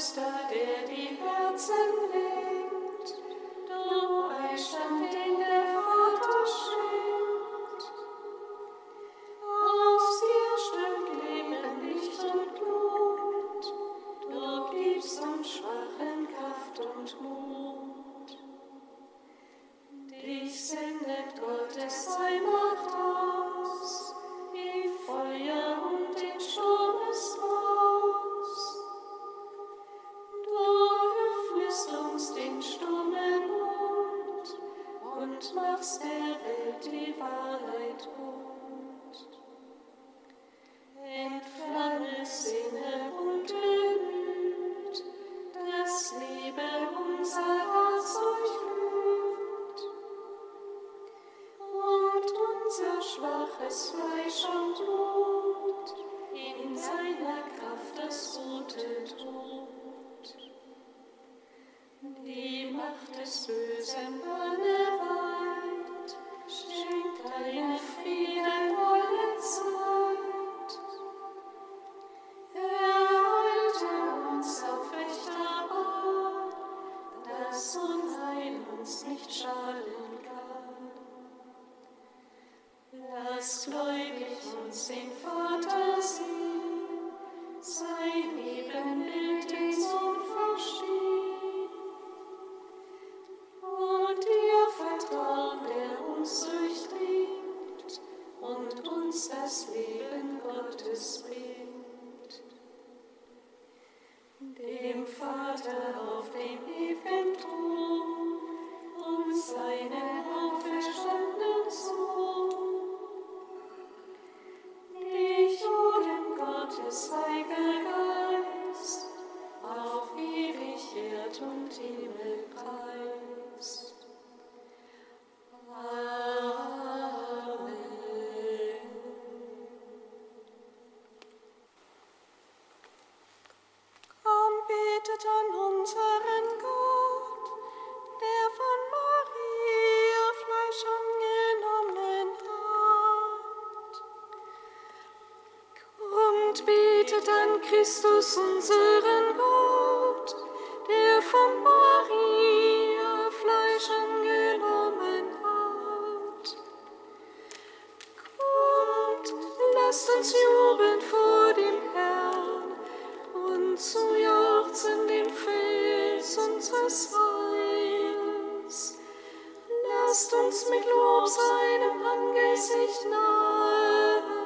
Tröster, der die Herzen lehrt. sing Betet an Christus, unseren Gott, der von Maria Fleisch angenommen hat. Kommt, lasst uns jubeln vor dem Herrn und zu jauchzen den Fels unseres Heils. Lasst uns mit Lob seinem Angesicht nahe.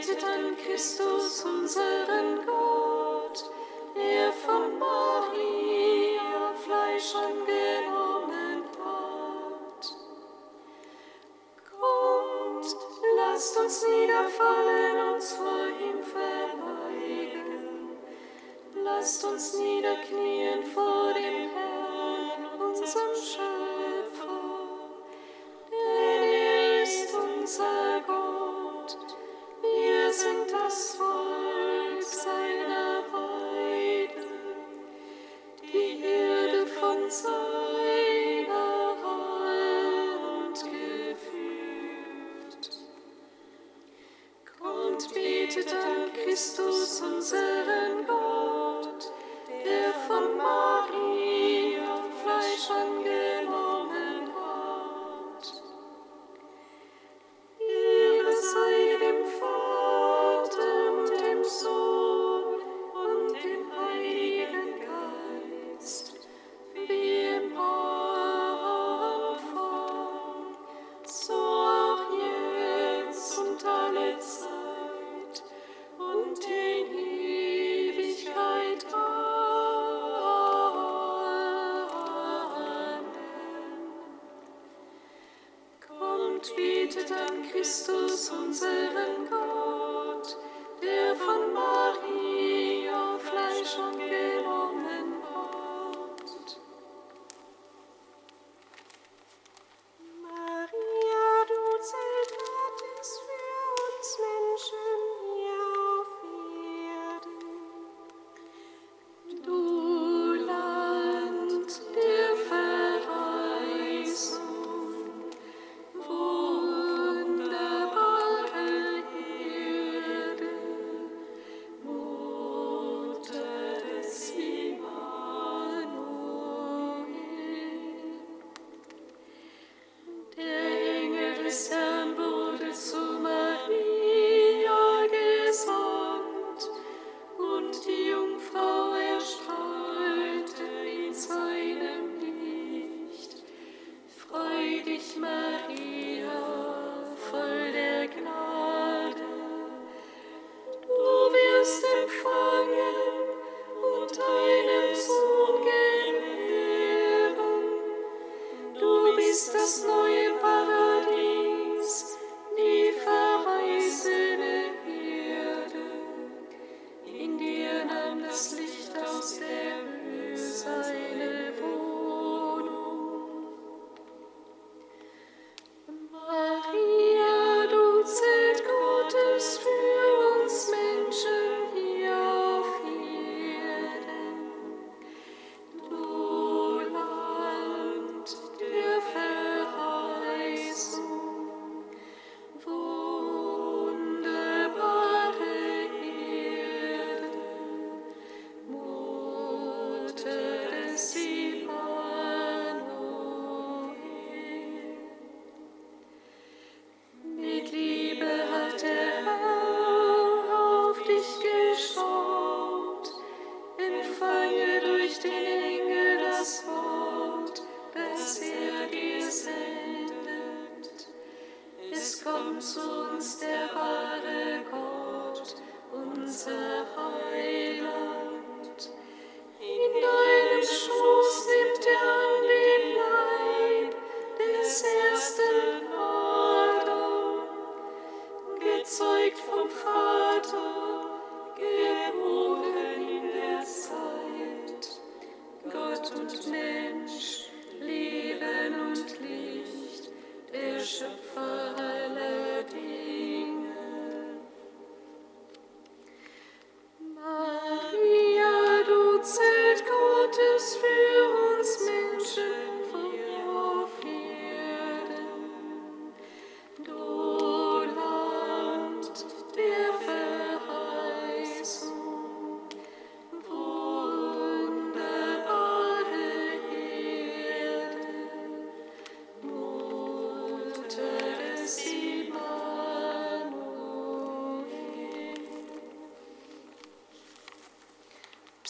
Betet an Christus, unseren Gott.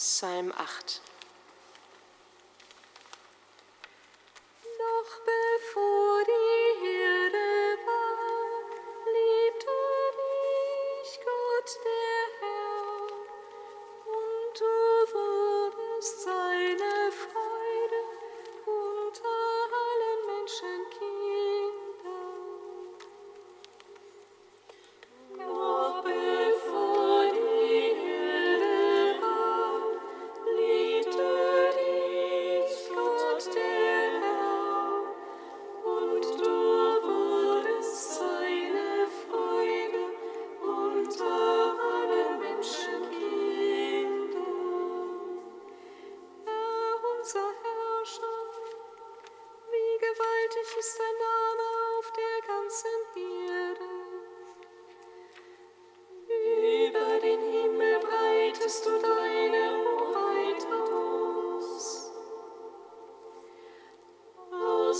Psalm 8.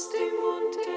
aus dem Mund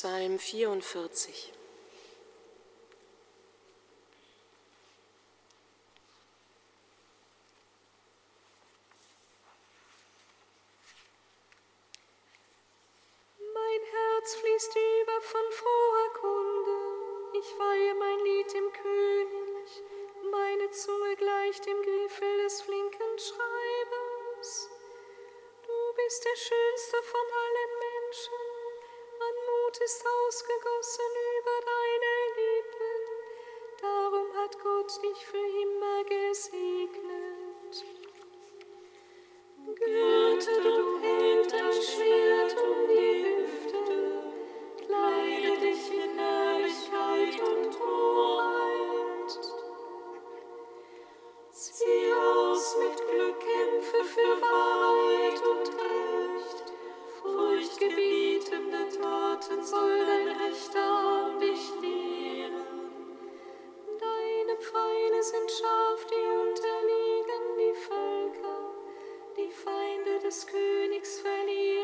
Psalm 44. Wissenschaft, die unterliegen die Völker, die Feinde des Königs verlieren.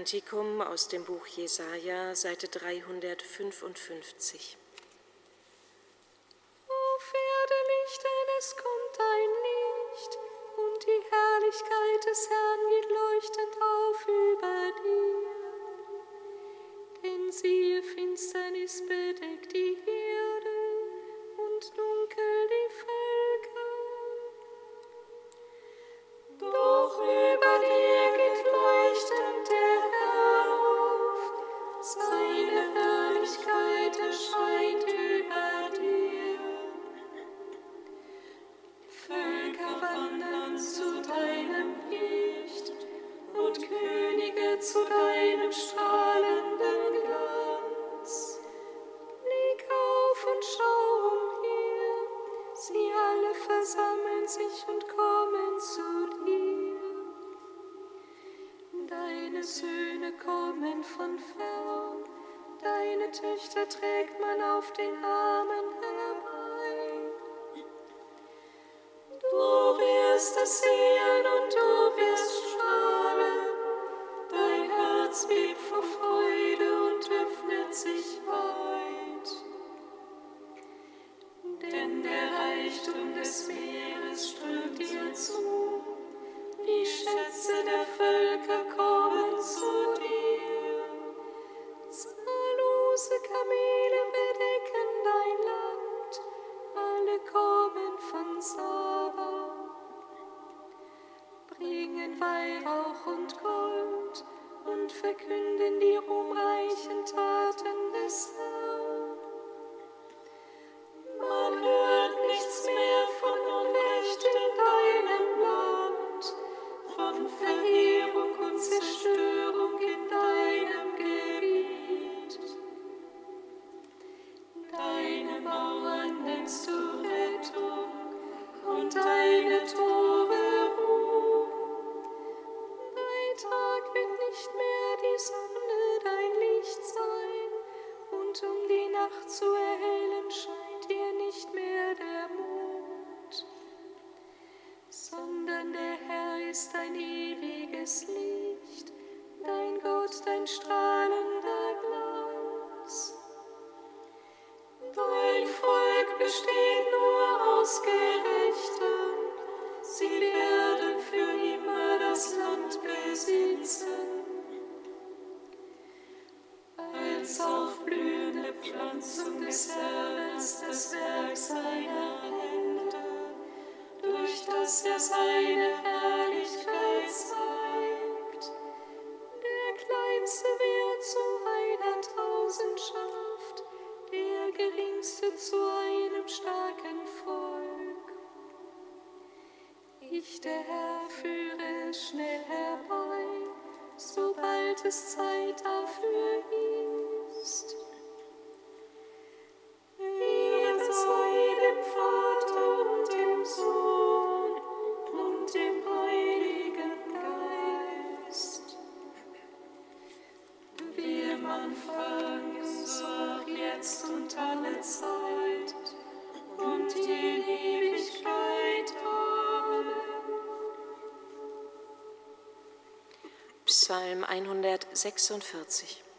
Kantikum aus dem Buch Jesaja, Seite 355. O Pferdelicht es kommt ein Licht, und die Herrlichkeit des Herrn geht leuchtend auf über dir. Denn siehe, Finsternis bedeckt die Erde und dunkel die I des aufblühende Pflanzung des Herrn das Werk seiner Hände, durch das er seine Herrlichkeit zeigt. Der Kleinste wird zu einer Tausendschaft, der Geringste zu einem starken Volk. Ich, der Herr, führe schnell herbei, sobald es Zeit dafür ist. 46.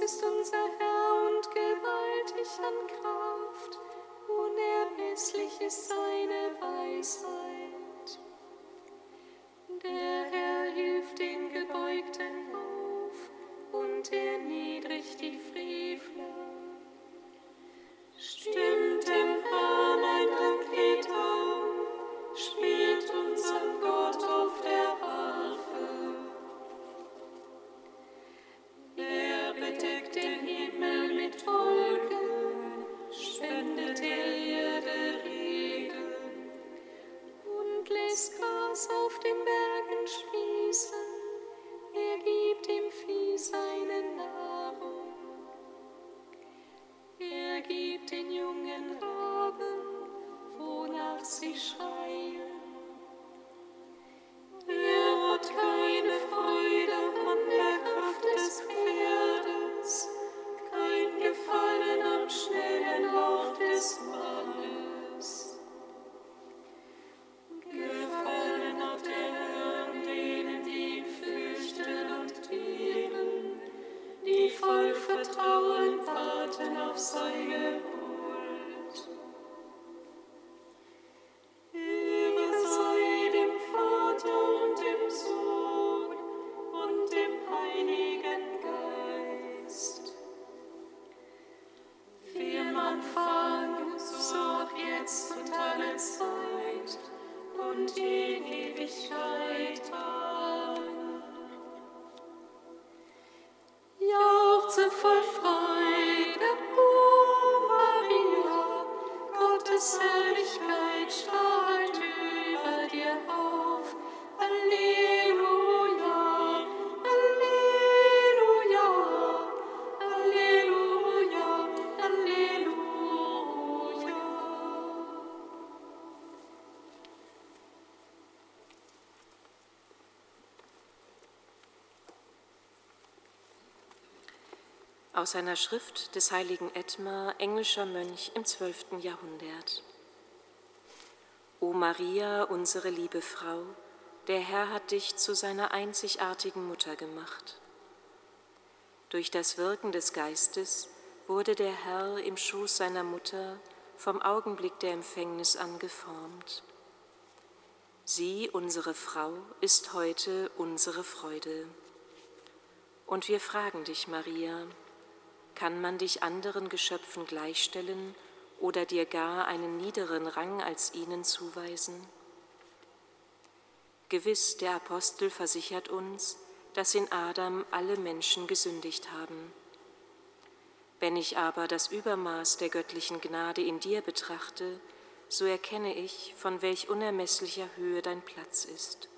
Ist unser Herr und gewaltig an Kraft, unermesslich ist seine Weisheit. Der Herr hilft den Vertrauen warten auf seine Aus einer Schrift des heiligen Edmar, englischer Mönch im 12. Jahrhundert. O Maria, unsere liebe Frau, der Herr hat dich zu seiner einzigartigen Mutter gemacht. Durch das Wirken des Geistes wurde der Herr im Schoß seiner Mutter vom Augenblick der Empfängnis an geformt. Sie, unsere Frau, ist heute unsere Freude. Und wir fragen dich, Maria, kann man dich anderen Geschöpfen gleichstellen oder dir gar einen niederen Rang als ihnen zuweisen? Gewiss, der Apostel versichert uns, dass in Adam alle Menschen gesündigt haben. Wenn ich aber das Übermaß der göttlichen Gnade in dir betrachte, so erkenne ich, von welch unermesslicher Höhe dein Platz ist.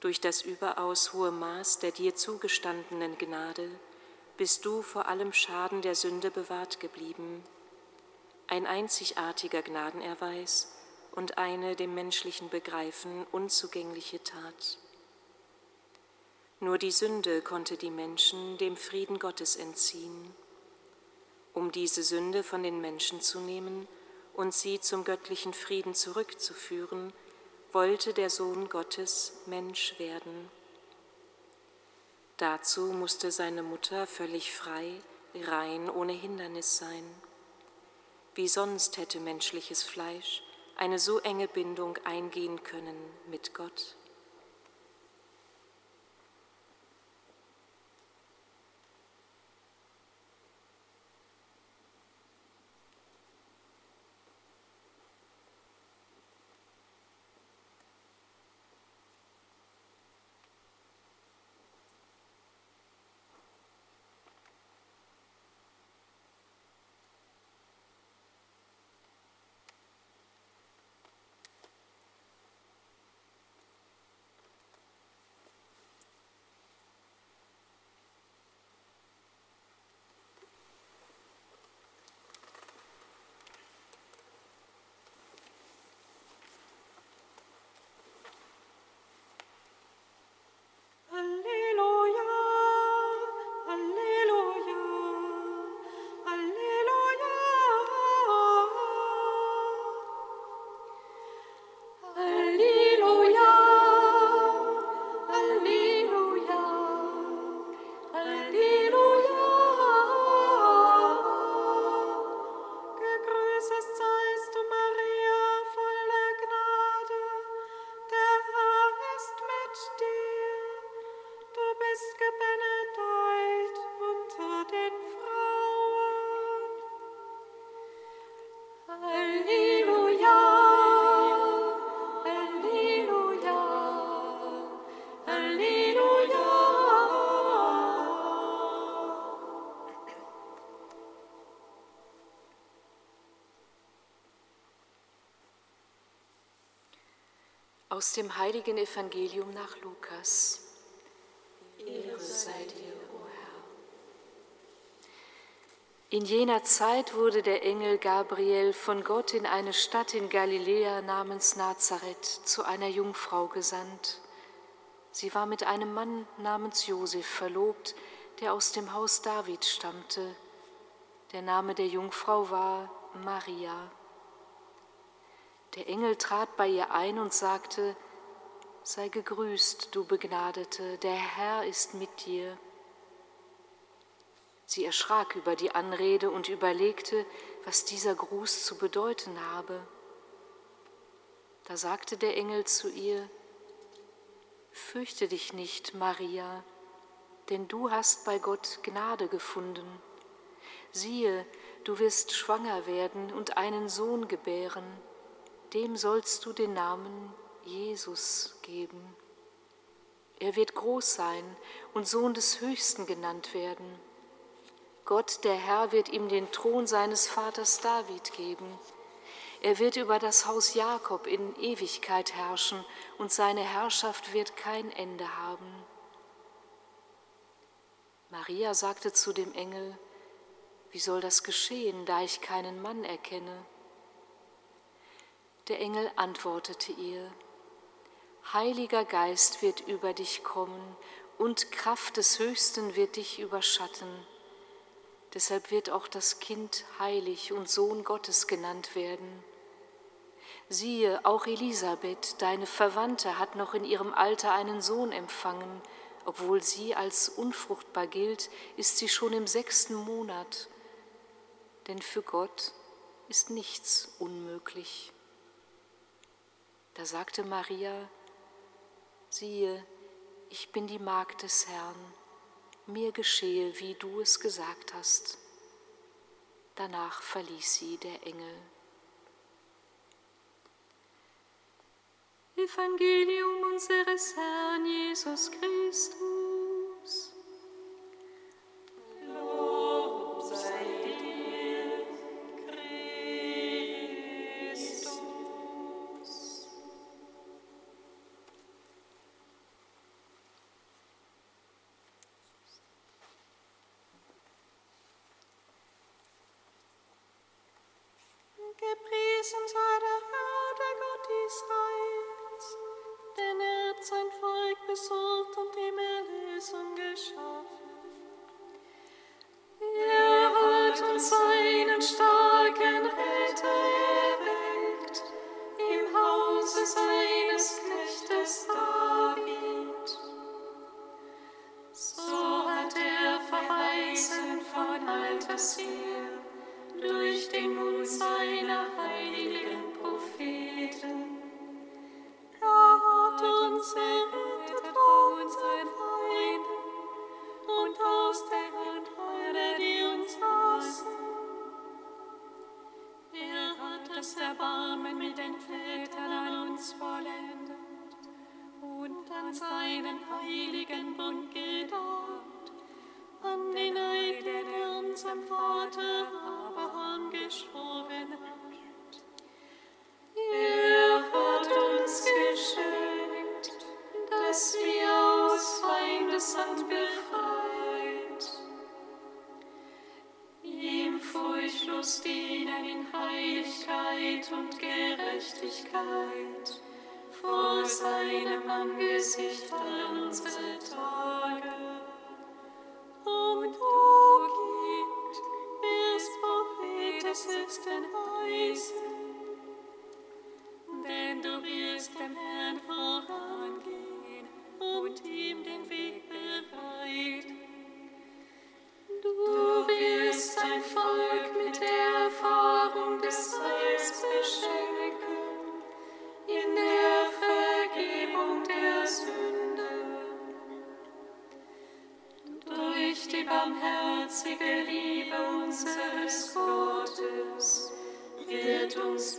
Durch das überaus hohe Maß der dir zugestandenen Gnade bist du vor allem Schaden der Sünde bewahrt geblieben. Ein einzigartiger Gnadenerweis und eine dem menschlichen Begreifen unzugängliche Tat. Nur die Sünde konnte die Menschen dem Frieden Gottes entziehen. Um diese Sünde von den Menschen zu nehmen und sie zum göttlichen Frieden zurückzuführen, wollte der Sohn Gottes Mensch werden. Dazu musste seine Mutter völlig frei, rein, ohne Hindernis sein. Wie sonst hätte menschliches Fleisch eine so enge Bindung eingehen können mit Gott? Aus dem heiligen Evangelium nach Lukas. Ehre sei dir, o Herr. In jener Zeit wurde der Engel Gabriel von Gott in eine Stadt in Galiläa namens Nazareth zu einer Jungfrau gesandt. Sie war mit einem Mann namens Josef verlobt, der aus dem Haus David stammte. Der Name der Jungfrau war Maria. Der Engel trat bei ihr ein und sagte, Sei gegrüßt, du Begnadete, der Herr ist mit dir. Sie erschrak über die Anrede und überlegte, was dieser Gruß zu bedeuten habe. Da sagte der Engel zu ihr, Fürchte dich nicht, Maria, denn du hast bei Gott Gnade gefunden. Siehe, du wirst schwanger werden und einen Sohn gebären dem sollst du den Namen Jesus geben. Er wird groß sein und Sohn des Höchsten genannt werden. Gott, der Herr, wird ihm den Thron seines Vaters David geben. Er wird über das Haus Jakob in Ewigkeit herrschen und seine Herrschaft wird kein Ende haben. Maria sagte zu dem Engel, wie soll das geschehen, da ich keinen Mann erkenne? Der Engel antwortete ihr, Heiliger Geist wird über dich kommen und Kraft des Höchsten wird dich überschatten. Deshalb wird auch das Kind heilig und Sohn Gottes genannt werden. Siehe, auch Elisabeth, deine Verwandte, hat noch in ihrem Alter einen Sohn empfangen. Obwohl sie als unfruchtbar gilt, ist sie schon im sechsten Monat. Denn für Gott ist nichts unmöglich. Da sagte Maria, siehe, ich bin die Magd des Herrn, mir geschehe, wie du es gesagt hast. Danach verließ sie der Engel. Evangelium unseres Herrn Jesus Christus. Du wirst dem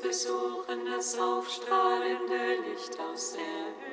besuchen das aufstrahlende Licht aus der Höhe,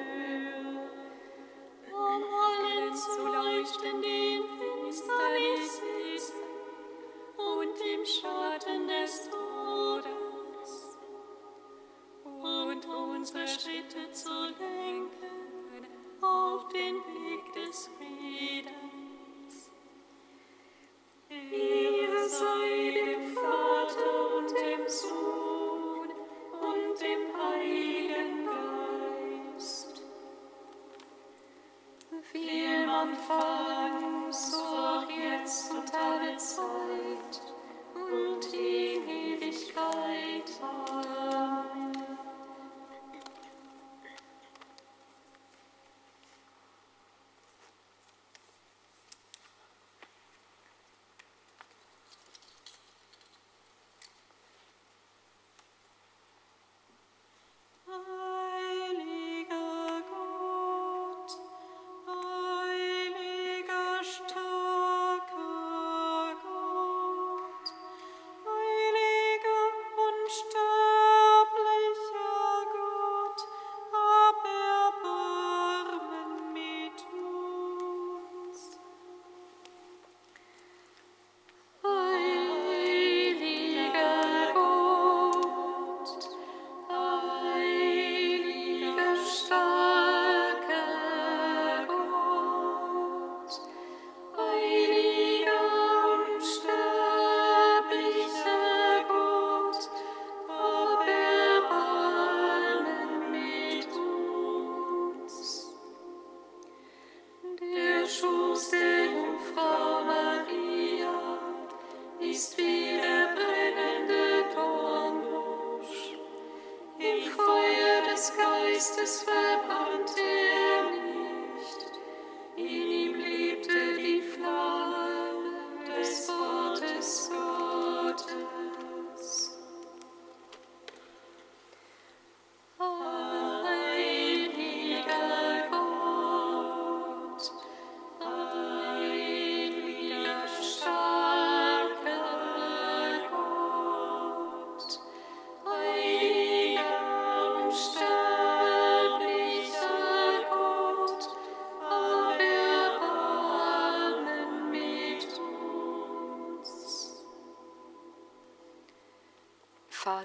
Geistes verbrannte er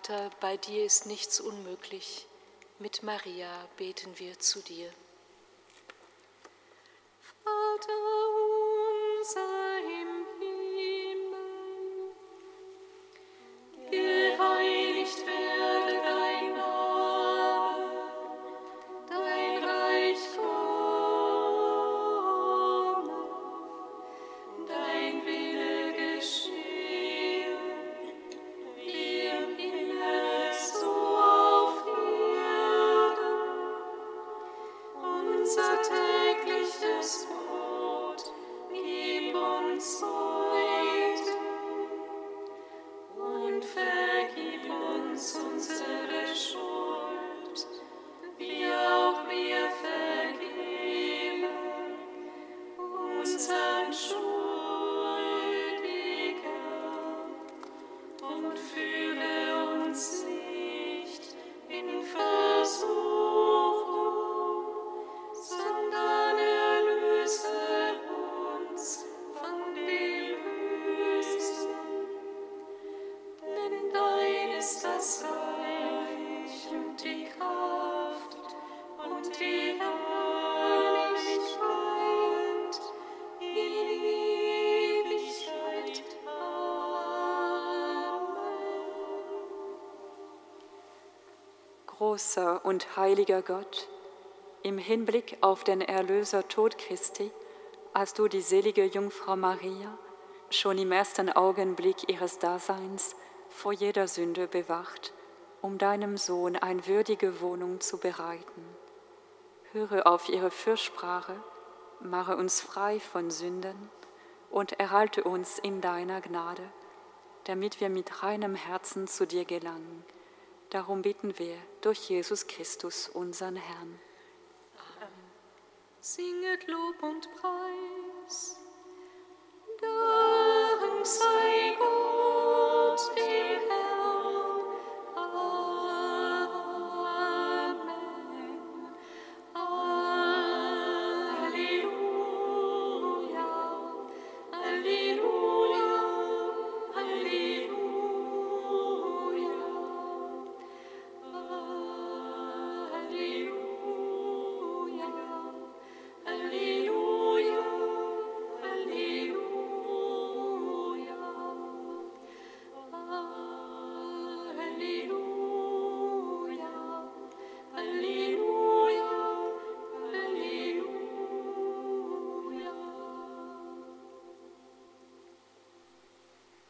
Vater, bei dir ist nichts unmöglich. Mit Maria beten wir zu dir. Großer und heiliger Gott, im Hinblick auf den Erlöser Tod Christi hast du die selige Jungfrau Maria schon im ersten Augenblick ihres Daseins vor jeder Sünde bewacht, um deinem Sohn eine würdige Wohnung zu bereiten. Höre auf ihre Fürsprache, mache uns frei von Sünden und erhalte uns in deiner Gnade, damit wir mit reinem Herzen zu dir gelangen. Darum bitten wir durch Jesus Christus, unseren Herrn. Singet Lob und Preis. Dank sei Gott, dem